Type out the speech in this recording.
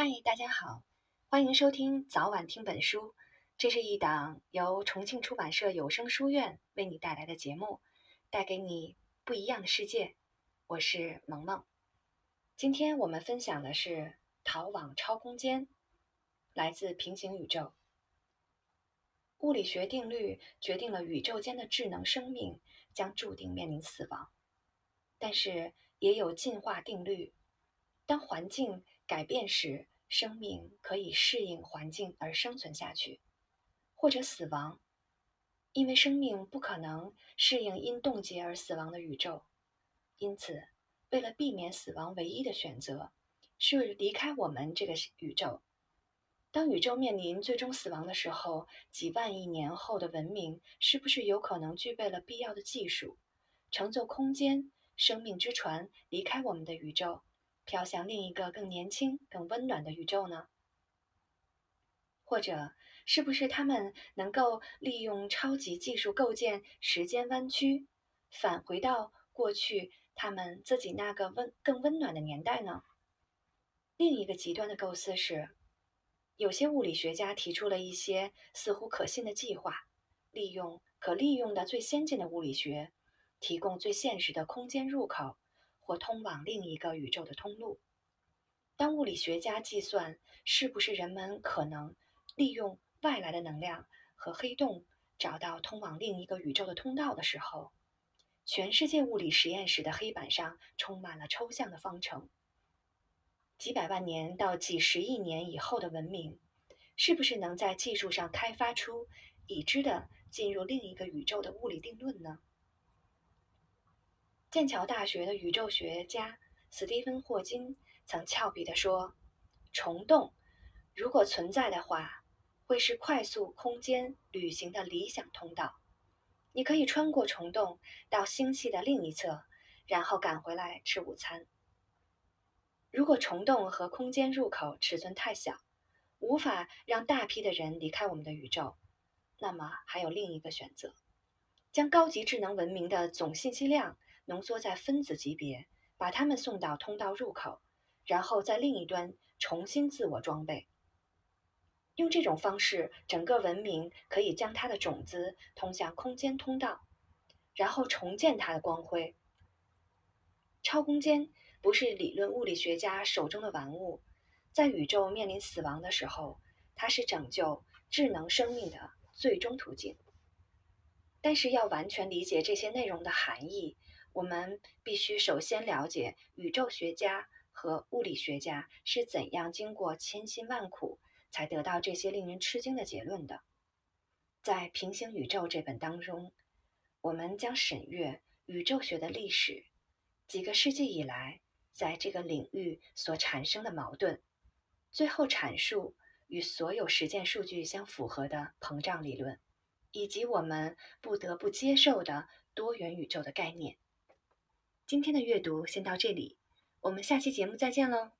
嗨，大家好，欢迎收听早晚听本书。这是一档由重庆出版社有声书院为你带来的节目，带给你不一样的世界。我是萌萌。今天我们分享的是《逃往超空间》，来自平行宇宙。物理学定律决定了宇宙间的智能生命将注定面临死亡，但是也有进化定律，当环境改变时，生命可以适应环境而生存下去。或者死亡，因为生命不可能适应因冻结而死亡的宇宙，因此，为了避免死亡，唯一的选择是离开我们这个宇宙。当宇宙面临最终死亡的时候，几万亿年后的文明是不是有可能具备了必要的技术，乘坐空间生命之船离开我们的宇宙，飘向另一个更年轻、更温暖的宇宙呢？或者？是不是他们能够利用超级技术构建时间弯曲，返回到过去他们自己那个温更温暖的年代呢？另一个极端的构思是，有些物理学家提出了一些似乎可信的计划，利用可利用的最先进的物理学，提供最现实的空间入口或通往另一个宇宙的通路。当物理学家计算是不是人们可能利用。外来的能量和黑洞找到通往另一个宇宙的通道的时候，全世界物理实验室的黑板上充满了抽象的方程。几百万年到几十亿年以后的文明，是不是能在技术上开发出已知的进入另一个宇宙的物理定论呢？剑桥大学的宇宙学家斯蒂芬·霍金曾俏皮地说：“虫洞如果存在的话。”会是快速空间旅行的理想通道。你可以穿过虫洞到星系的另一侧，然后赶回来吃午餐。如果虫洞和空间入口尺寸太小，无法让大批的人离开我们的宇宙，那么还有另一个选择：将高级智能文明的总信息量浓缩在分子级别，把它们送到通道入口，然后在另一端重新自我装备。用这种方式，整个文明可以将它的种子通向空间通道，然后重建它的光辉。超空间不是理论物理学家手中的玩物，在宇宙面临死亡的时候，它是拯救智能生命的最终途径。但是，要完全理解这些内容的含义，我们必须首先了解宇宙学家和物理学家是怎样经过千辛万苦。才得到这些令人吃惊的结论的。在《平行宇宙》这本当中，我们将审阅宇宙学的历史，几个世纪以来在这个领域所产生的矛盾，最后阐述与所有实践数据相符合的膨胀理论，以及我们不得不接受的多元宇宙的概念。今天的阅读先到这里，我们下期节目再见喽。